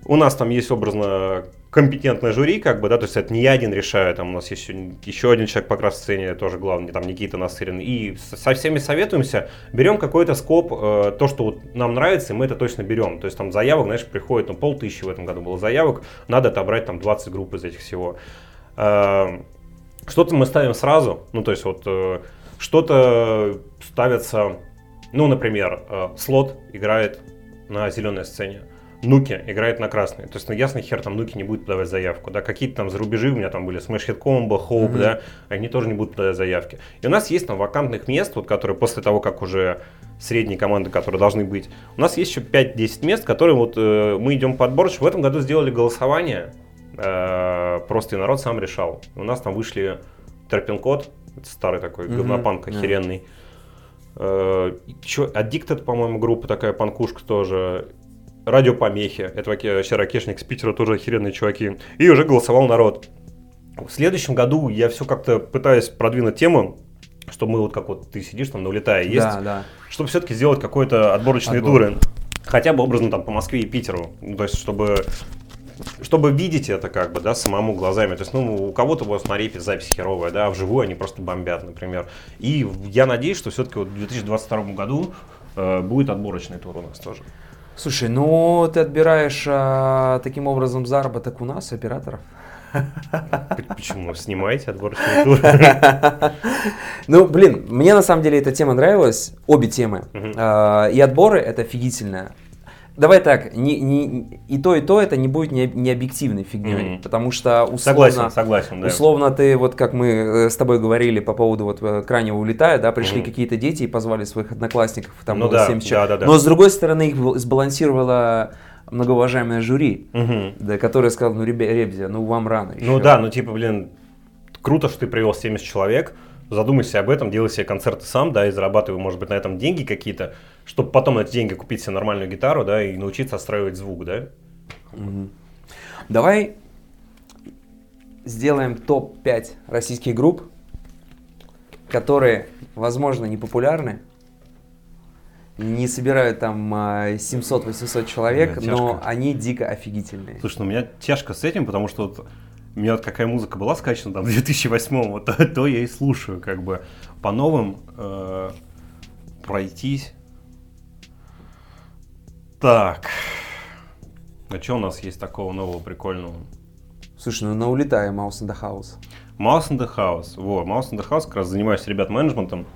У нас там есть образно компетентное жюри, как бы, да, то есть это не я один решаю, там у нас есть еще, еще один человек по крас-сцене, тоже главный, там Никита Насырин, и со- со всеми советуемся, берем какой-то скоп, э, то, что вот нам нравится, и мы это точно берем. То есть там заявок, знаешь, приходит, ну, полтысячи в этом году было заявок, надо отобрать там 20 групп из этих всего. Э, Что-то мы ставим сразу, ну, то есть вот э, что-то ставится, ну, например, э, слот играет на зеленой сцене. Нуки играет на красной. То есть, ну, ясный хер, там Нуки не будет подавать заявку, да, какие-то там за рубежи у меня там были, Smash Hit Combo, Hope, Мгм. да, они тоже не будут подавать заявки. И у нас есть там вакантных мест, вот, которые после того, как уже средние команды, которые должны быть, у нас есть еще 5-10 мест, которые вот э, мы идем по отборочку. В этом году сделали голосование, э, просто и народ сам решал. У нас там вышли Терпинкод, это старый такой Мгм, говнопанк охеренный. Э, чё, Addicted, по-моему, группа такая панкушка тоже. Радиопомехи. Это ракешник с Питера, тоже охеренные чуваки. И уже голосовал народ. В следующем году я все как-то пытаюсь продвинуть тему, чтобы мы вот как вот ты сидишь там на улетая есть, Да, да. чтобы все-таки сделать какой-то отборочные Отбор. туры. Хотя бы образно там по Москве и Питеру. Ну, то есть, чтобы чтобы видеть это как бы, да, самому глазами. То есть, ну, у кого-то вот на репе запись херовая, да, а вживую они просто бомбят, например. И я надеюсь, что все-таки вот в 2022 году э, будет отборочный тур у нас тоже. Слушай, ну ты отбираешь а, таким образом заработок у нас, операторов. Почему? Снимаете отборочный тур? Ну, блин, мне на самом деле эта тема нравилась, обе темы. А, И отборы это офигительно. Давай так, не, не- и то, и то это не будет не, не объективной фигней, Мгм. потому что условно, Согласен, согласен, да. условно ты, вот как мы э, с тобой говорили по поводу вот э, крайнего улетая, да, пришли Мгм. какие-то дети и позвали своих одноклассников, там Ну было да, 70 человек. да, да, да. Но с другой стороны их бал- сбалансировало многоуважаемое жюри, Мгм. да, которое сказало, ну, ребя- ребзя, ну вам рано еще. Ну да, ну типа, блин, круто, что ты привел 70 человек, задумайся об этом, делай себе концерты сам, да, и зарабатывай, может быть, на этом деньги какие-то, чтобы потом на эти деньги купить себе нормальную гитару, да, и научиться отстраивать звук, да. Мгм. Давай сделаем топ-5 российских групп, которые, возможно, не популярны, не собирают там а, 700-800 человек, Да, но они дико офигительные. Слушай, ну у меня тяжко с этим, потому что вот у меня вот какая музыка была скачана там в 2008 вот то, то я и слушаю, как бы по новым э, пройтись. Так, а что у нас есть такого нового прикольного? Слушай, ну на улетаем Mouse in the House. Mouse in the House. Вот, Mouse in the House, как раз занимаюсь ребят менеджментом.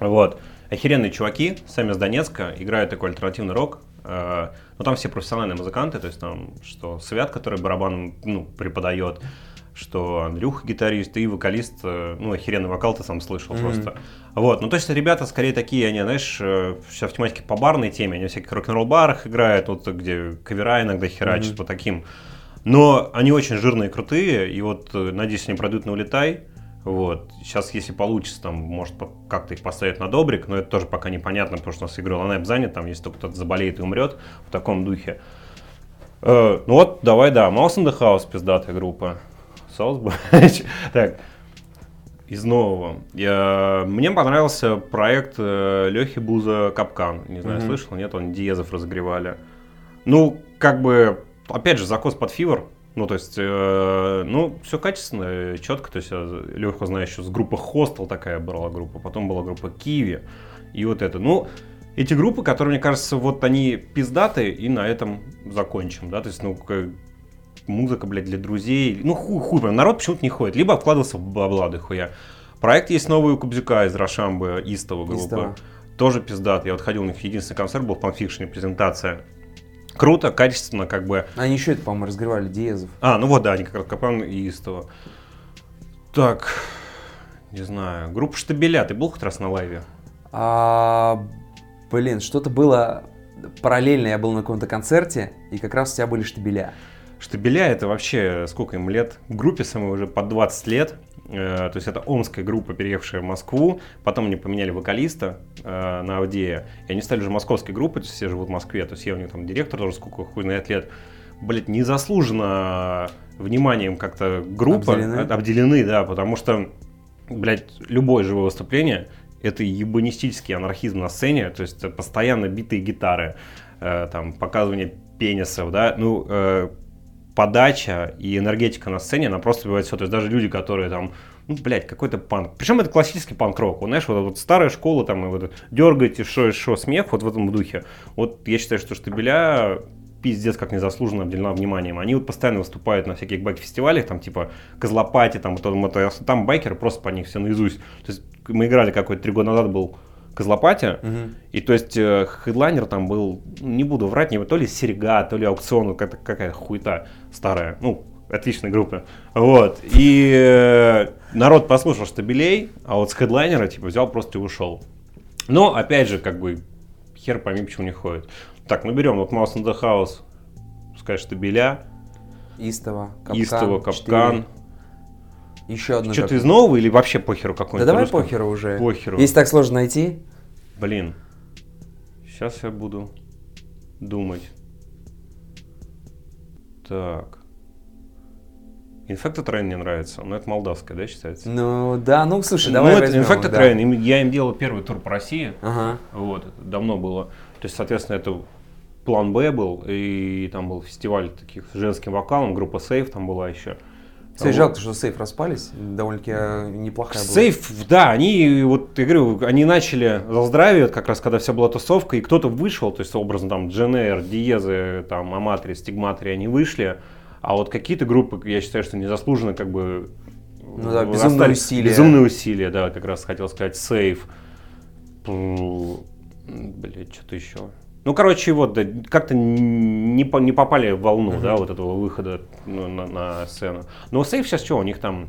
Вот. Охеренные чуваки, сами из Донецка, играют такой альтернативный рок. Э, Ну, там все профессиональные музыканты, то есть там, что Свят, который барабан, ну, преподает, что Андрюха гитарист и вокалист, э, ну, охеренный вокал ты сам слышал Мгм. просто. Вот, ну, то есть ребята скорее такие, они, знаешь, э, все в тематике по барной теме, они всяких рок-н-ролл барах играют, вот где кавера иногда херачат, Мгм. по таким. Но они очень жирные, крутые, и вот, э, надеюсь, они пройдут на «Улетай». Вот. Сейчас, если получится, там, может, как-то их поставить на добрик, но это тоже пока непонятно, потому что у нас игры Ланайп занят, там, если только кто-то заболеет и умрет в таком духе. Э, ну вот, давай, да, Mouse in the House, пиздатая группа. Salzburg. Так, из нового. Я, мне понравился проект э, Лехи Буза «Капкан». Не знаю, Мгм. слышал, нет, он Диезов разогревали. Ну, как бы, опять же, закос под фивор. Ну, то есть, э, ну, все качественно, четко. То есть, Леху знаю еще с группы Hostel такая была группа, потом была группа Киви. И вот это. Ну, эти группы, которые, мне кажется, вот они пиздатые, и на этом закончим, да, то есть, ну, музыка, блядь, для друзей, ну, хуй, хуй, блин, народ почему-то не ходит, либо обкладывался в бабла хуя. Проект есть новый у Кубзюка из Рошамбы, Истова группа. Истова. Тоже пиздат. Я вот ходил, у них единственный концерт был в Панфикшене, презентация. Круто, качественно, как бы. Они еще это, по-моему, разгревали Диезов. А, ну вот, да, они как раз Капан и Истова. Так, не знаю, группа Штабеля, ты был хоть раз на лайве? А, блин, что-то было параллельно, я был на каком-то концерте, и как раз у тебя были штабеля. Штабеля это вообще сколько им лет? Группе самой уже под 20 лет. Э, то есть это омская группа, переехавшая в Москву. Потом они поменяли вокалиста э, на Авдея. И они стали уже московской группой, то есть все живут в Москве. То есть я у них там директор тоже сколько хуй знает лет. Блять, незаслуженно вниманием как-то группа обделены. обделены, да, потому что, блядь, любое живое выступление это ебанистический анархизм на сцене, то есть постоянно битые гитары, э, там, показывание пенисов, да, ну, э, подача и энергетика на сцене, она просто бывает все. То есть даже люди, которые там, ну, блядь, какой-то панк. Причем это классический панк-рок. Вот, знаешь, вот, вот старая школа, там, и вот дергаете, что, что, смех, вот в этом духе. Вот я считаю, что Штабеля пиздец как незаслуженно обделена вниманием. Они вот постоянно выступают на всяких байк-фестивалях, там типа Козлопати, там, вот, там байкеры просто по них все наизусть. То есть мы играли какой-то три года назад был Козлопатия. Угу. И то есть э, хедлайнер там был, не буду врать, не то ли Серега, то ли аукцион, какая-то, какая-то хуета старая. Ну, отличная группа. Вот. И э, народ послушал Штабелей, а вот с хедлайнера типа взял просто и ушел. Но, опять же, как бы, хер пойми, почему не ходит. Так, ну берем вот Mouse in the House, пускай Штабеля. Истово, Капкан. Истово, Капкан. 4. Еще одно. Что-то из нового или вообще похеру какой-нибудь? Да давай русском? похеру уже. Похеру. Если так сложно найти. Блин. Сейчас я буду думать. Так. Infected Rain мне нравится, но это молдавская, да, считается? Ну, да, ну, слушай, давай Ну, это Infected да. Rain, я им делал первый тур по России, ага. вот, это давно было. То есть, соответственно, это план Б был, и там был фестиваль таких с женским вокалом, группа Сейф там была еще. Кстати, вот. жалко, что сейф распались. Довольно-таки э, неплохая была. Сейф, да, они, вот я говорю, они начали за здравие, как раз когда вся была тусовка, и кто-то вышел, то есть образно там Дженер, Диезы, там Аматри, Стигматри, они вышли, а вот какие-то группы, я считаю, что незаслуженно как бы ну да, безумные усилия. Безумные усилия, да, как раз хотел сказать, сейф. Блять, что-то еще. Ну, короче, вот, да, как-то не, по, не попали в волну, mm-hmm. да, вот этого выхода ну, на, на сцену. Но Сейф сейчас что, у них там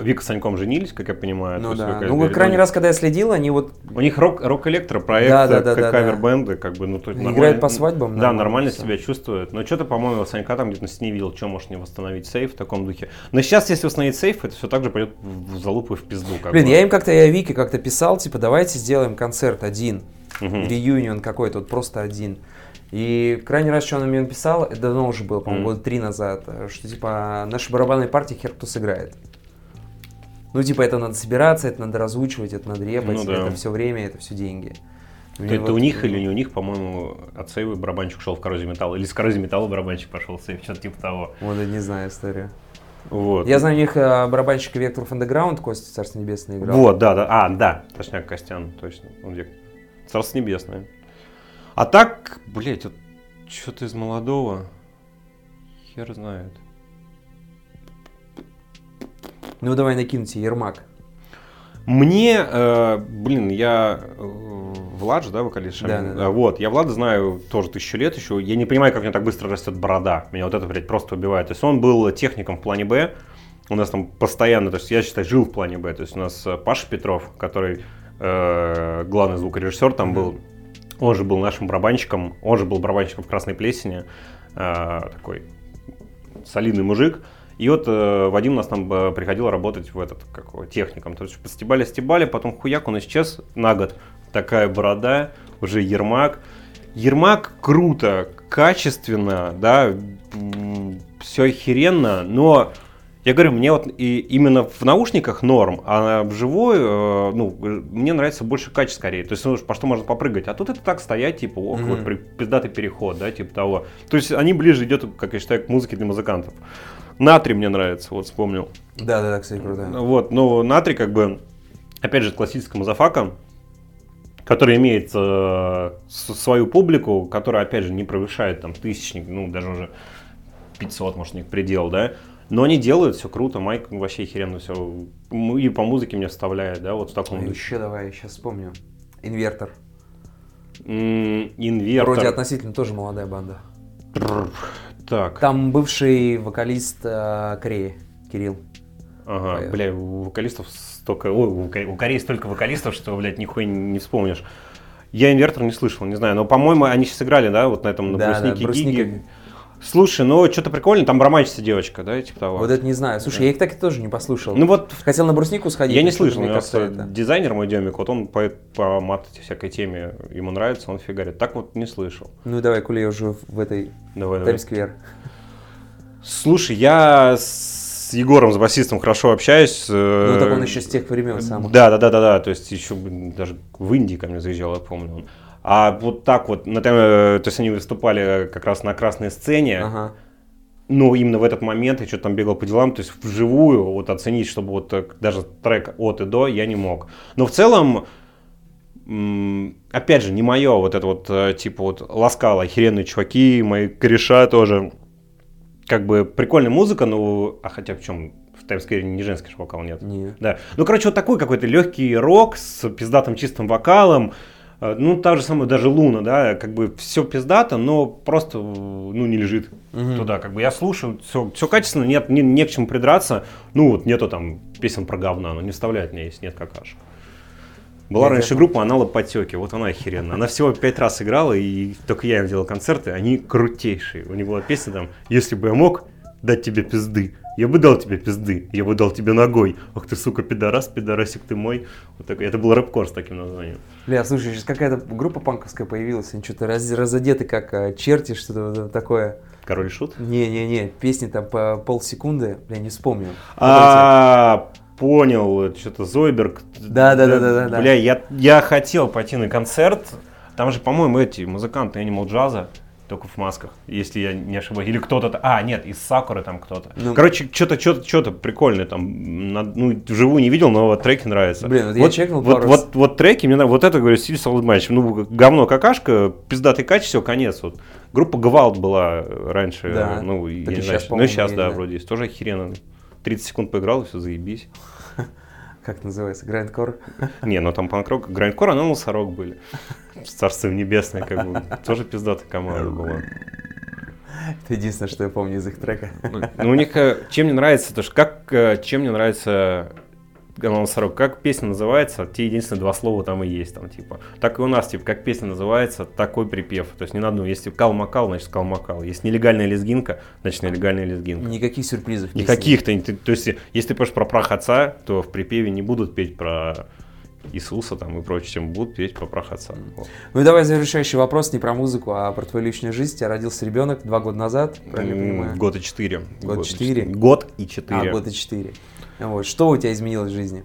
Вика с Саньком женились, как я понимаю. Ну да. Ну вот крайний раз, когда я следил, они вот... У них рок, рок электро проект, да, да, да, как кавер-бенды, как бы, ну то есть Играют по свадьбам. Да, нормально все. себя чувствуют. Но что-то, по-моему, Санька там где-то с ней видел, что может не восстановить сейф в таком духе. Но сейчас, если восстановить сейф, это все так же пойдет в залупу и в пизду. Блин, бы. я им как-то, я Вике как-то писал, типа, давайте сделаем концерт один угу. реюнион какой-то, вот просто один. И крайний раз, что она мне написала, это давно уже было, по-моему, mm. года три назад, что типа наша барабанная партия хер кто сыграет. Ну, типа, это надо собираться, это надо разучивать, это надо репать, ну, да. это все время, это все деньги. это вот, у них или не у них, по-моему, от сейва барабанщик шел в коррозию металла, или с коррозии металла барабанщик пошел в сейв, что-то типа того. Вот, я не знаю историю. Вот. Я знаю, у них э, барабанщик Вектор Underground, Костя Царство Небесное играл. Вот, да, да, а, да, точняк Костян, точно, он Вектор. Царство небесное. А так, блядь, вот что-то из молодого, хер знает. Ну давай накиньте Ермак. Мне, э, блин, я э, Влад же, да, вокалист Да, да, да. Вот, я Влада знаю тоже тысячу лет еще. Я не понимаю, как у него так быстро растет борода. Меня вот это, блядь, просто убивает. То есть он был техником в плане Б. У нас там постоянно, то есть я считаю, жил в плане Б. То есть у нас э, Паша Петров, который э, главный звукорежиссер там был, он же был нашим барабанщиком, он же был барабанщиком в Красной Плесени, э, такой солидный мужик. И вот э, Вадим у нас там э, приходил работать в этот, как техником. То есть постебали, стебали, потом хуяк, он исчез на год. Такая борода, уже Ермак. Ермак круто, качественно, да, все охеренно, но я говорю, мне вот и именно в наушниках норм, а вживую, э, ну, мне нравится больше качество скорее. То есть, ну, по что можно попрыгать. А тут это так стоять, типа, ох, mm-hmm. вот пиздатый переход, да, типа того. То есть они ближе идет, как я считаю, к музыке для музыкантов. Натрий мне нравится, вот вспомнил. Да, да, да, кстати, круто. Вот, но натрий как бы, опять же, классическая мазафака, который имеет э, свою публику, которая, опять же, не превышает там тысячник, ну, даже уже 500, может, не предел, да, но они делают все круто, Майк вообще охеренно все. И по музыке мне вставляет, да, вот в таком а Еще давай, сейчас вспомню. Инвертор. инвертор. Вроде относительно тоже молодая банда. Так. Там бывший вокалист э, Кореи, Кирилл. Ага, Поехали. бля, у вокалистов столько, ой, у Кореи столько вокалистов, что, блядь, нихуя не вспомнишь. Я инвертор не слышал, не знаю, но, по-моему, они сейчас играли, да, вот на этом, на да, брусники, да, брусники. Слушай, ну что-то прикольно, там романтичная девочка, да, типа того. Вот это не знаю. Слушай, Да. я их так и тоже не послушал. Ну вот Хотел на бруснику сходить. я не слышал, мне это- дизайнер мой Демик, вот он по, по мат всякой теме, ему нравится, он фигарит. Так вот не слышал. Ну давай, коли я уже в этой Давай. Таймсквер. Слушай, я с Егором, с басистом, хорошо общаюсь. Ну так он еще с тех времен самых. Да, да, да, да, да. То есть еще даже в Индии ко мне заезжал, я помню. он. А вот так вот, на э, то есть они выступали как раз на красной сцене, Ага. но именно в этот момент я что-то там бегал по делам, то есть вживую вот оценить, чтобы вот э, даже трек от и до я не мог. Но в целом, опять же, не мое вот это вот, э, типа вот ласкало, охеренные чуваки, мои кореша тоже. Как бы прикольная музыка, но, а хотя в чем, в Таймсквере не женский же вокал нет. Не. Да. Ну, короче, вот такой какой-то легкий рок с пиздатым чистым вокалом. Э, Ну, та же самая даже Луна, да, как бы все пиздато, но просто, ну, не лежит Мгм. туда. Как бы я слушаю, все, все качественно, нет, не, не к чему придраться. Ну, вот нету там песен про говна, но не вставляет меня, если нет какаш. Была Я раньше группа Анала Потеки, вот она охеренная. Она всего пять раз играла, и только я им делал концерты, они крутейшие. У них была песня там «Если бы я мог дать тебе пизды, я бы дал тебе пизды, я бы дал тебе ногой. Ах ты, сука, пидорас, пидорасик ты мой». Вот такой. Это был рэп-кор с таким названием. Бля, слушай, сейчас какая-то группа панковская появилась, они что-то раз- разодеты как э, черти, что-то такое. Король и Шут? Не-не-не, песни там по полсекунды, бля, не вспомню. А, понял, что-то Зойберг. Да-да-да-да-да. Бля, я, я хотел пойти на концерт. Там же, по-моему, эти музыканты Animal Джаза, только в масках, если я не ошибаюсь. Или кто-то... А, нет, из Сакуры там кто-то. Ну. Короче, что-то что-то что-то прикольное там. На- ну, вживую не видел, но вот треки нравятся. Блин, вот я вот, чекнул вот, пару вот, раз. вот треки, мне нравится. Вот это, говорю, стиль Match. Ну, говно какашка, пиздатый кач, все, конец. Вот. Группа Гвалт была раньше. Да. Ну, я не знаю, ну, сейчас, есть, да, да. вроде есть. Тоже охеренно. 30 секунд поиграл, и все, заебись. Как называется? Грандкор? Не, ну там панк-рок, грайндкор, а носорог были. Царство небесное, как бы. Тоже пиздатая команда была. Это единственное, что я помню из их трека. Ну, у них, э, чем мне нравится, то что как, э, чем мне нравится носорог, как песня называется, те единственные два слова там и есть, там, типа. Так и у нас, типа, как песня называется, такой припев. То есть не надо, ну, если кал-макал, значит кал-макал. Если нелегальная лезгинка, значит нелегальная лезгинка. Никаких сюрпризов. в песне. Никаких то то есть, если ты поешь про прах отца, то в припеве не будут петь про Иисуса там и прочее, чем будут петь прах отца. Вот. Ну и давай завершающий вопрос не про музыку, а про твою личную жизнь. У тебя родился ребенок два года назад, правильно М, понимаю? Год и четыре. Год и четыре? Год и четыре. А, год и четыре. Вот. Что у тебя изменилось в жизни?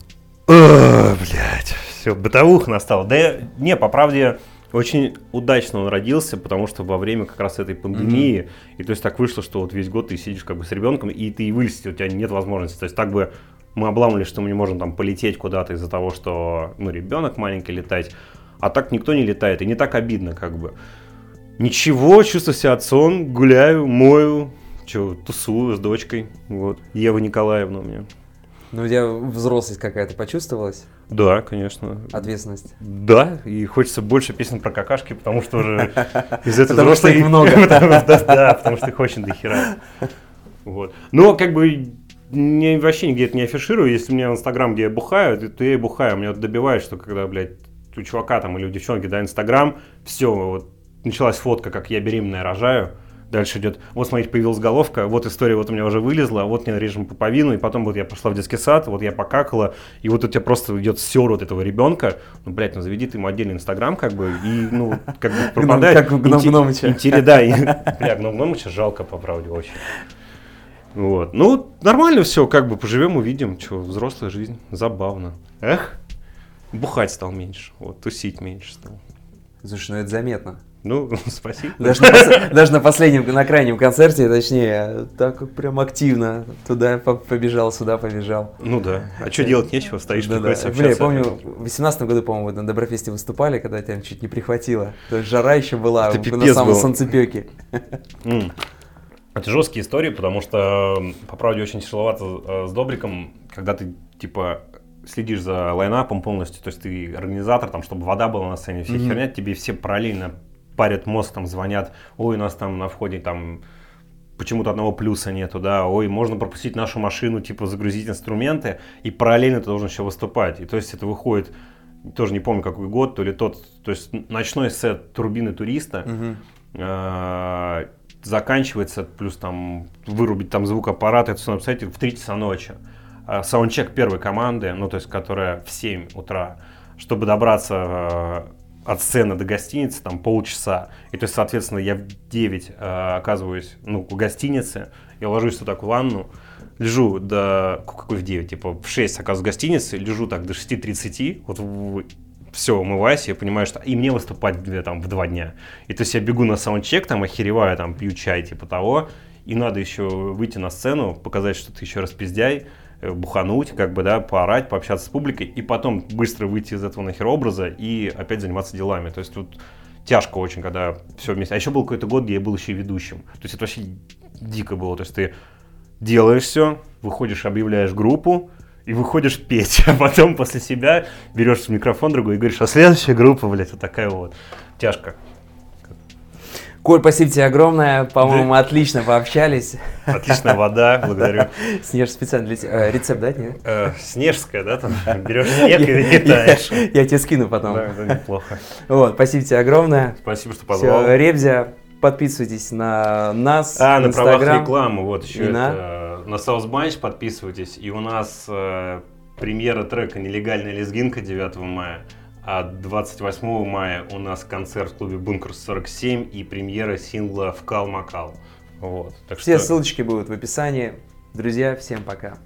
Блять, все, бытовух настал. Да я- не, по правде, очень удачно он родился, потому что во время как раз этой пандемии, и то есть так вышло, что вот весь год ты сидишь как бы с ребенком, и ты и вылезти, у тебя нет возможности. То есть так бы мы обламывались, что мы не можем там полететь куда-то из-за того, что, ну, ребенок маленький летать, а так никто не летает, и не так обидно как бы. Ничего, чувствую себя отцом, гуляю, мою, что, тусую с дочкой, вот, Ева Николаевна у меня. Ну, у тебя взрослость какая-то почувствовалась? Да, конечно. Ответственность? Да, и хочется больше песен про какашки, потому что уже из этого взрослый- много. Да, потому что их очень дохера. Вот. Но как бы не, вообще нигде это не афиширую. Если у меня в Инстаграм, где я бухаю, то, я и бухаю. Меня вот добивает, что когда, блядь, у чувака там или у девчонки, да, Инстаграм, все, вот началась фотка, как я беременная рожаю. Дальше идет, вот смотрите, появилась головка, вот история вот у меня уже вылезла, вот мне режем пуповину, и потом вот я пошла в детский сад, вот я покакала, и вот у тебя просто идет сер вот этого ребенка, ну, блядь, ну заведи ты ему отдельный инстаграм, как бы, и, ну, как бы пропадает. как у Гном Гномыча. да, и- бля, Гном Гномыча жалко, по правде, очень. Вот. Ну, нормально все, как бы поживем, увидим, что взрослая жизнь, забавно. Эх, бухать стал меньше, вот, тусить меньше стал. Слушай, ну это заметно. Ну, спасибо. Даже на, даже на последнем, на крайнем концерте, точнее, так прям активно. Туда по- побежал, сюда побежал. Ну да. А что делать нечего, стоишь, Да-да. приходится Бля, я общаться. помню, в 18 году, по-моему, на Доброфесте выступали, когда тебя чуть не прихватило. То есть жара еще была Это на самом был. солнцепеке. М. Это жесткие истории, потому что, по правде, очень тяжеловато э, с Добриком, когда ты, типа, следишь за лайнапом полностью, то есть ты организатор, там, чтобы вода была на сцене, вся Мгм. херня, тебе все параллельно парят мозг, там, звонят, ой, у нас там на входе, там, почему-то одного плюса нету, да, ой, можно пропустить нашу машину, типа, загрузить инструменты, и параллельно ты должен еще выступать. И то есть это выходит, тоже не помню какой год, то ли тот, то есть ночной сет турбины туриста, Мгм. Заканчивается, плюс там вырубить там звук аппарата, это все написать в 3 часа ночи. А саундчек первой команды, ну, то есть, которая в 7 утра, чтобы добраться э, от сцены до гостиницы, там полчаса. И то есть, соответственно, я в 9 э, оказываюсь, ну, в гостинице, я ложусь туда в ванну, лежу до, какой в 9, типа в 6 оказываюсь в гостинице, лежу так до 6.30, вот все, умываюсь, я понимаю, что и мне выступать там, в два дня. И то есть я бегу на саундчек, там охереваю, там пью чай, типа того, и надо еще выйти на сцену, показать, что ты еще раз пиздяй, э, бухануть, как бы, да, поорать, пообщаться с публикой, и потом быстро выйти из этого нахер образа и опять заниматься делами. То есть тут тяжко очень, когда все вместе. А еще был какой-то год, где я был еще и ведущим. То есть это вообще дико было. То есть ты делаешь все, выходишь, объявляешь группу, и выходишь петь, а потом после себя берешь микрофон другой и говоришь, а следующая группа, блядь, вот такая вот. Тяжко. Коль, спасибо тебе огромное. По-моему, да. отлично пообщались. Отличная вода, благодарю. Снеж специально для тебя. Рецепт, да? Нет? Э, снежская, да? Там берешь снег и летаешь. Я тебе скину потом. Да, это неплохо. Вот, спасибо тебе огромное. Спасибо, что позвал. Ребзя, подписывайтесь на нас, А, на правах рекламы, вот еще это на South Bunch подписывайтесь. И у нас э, премьера трека «Нелегальная лезгинка» 9 мая. А 28 мая у нас концерт в клубе «Бункер 47» и премьера сингла «Вкал-макал». Вот, так Все что... ссылочки будут в описании. Друзья, всем пока.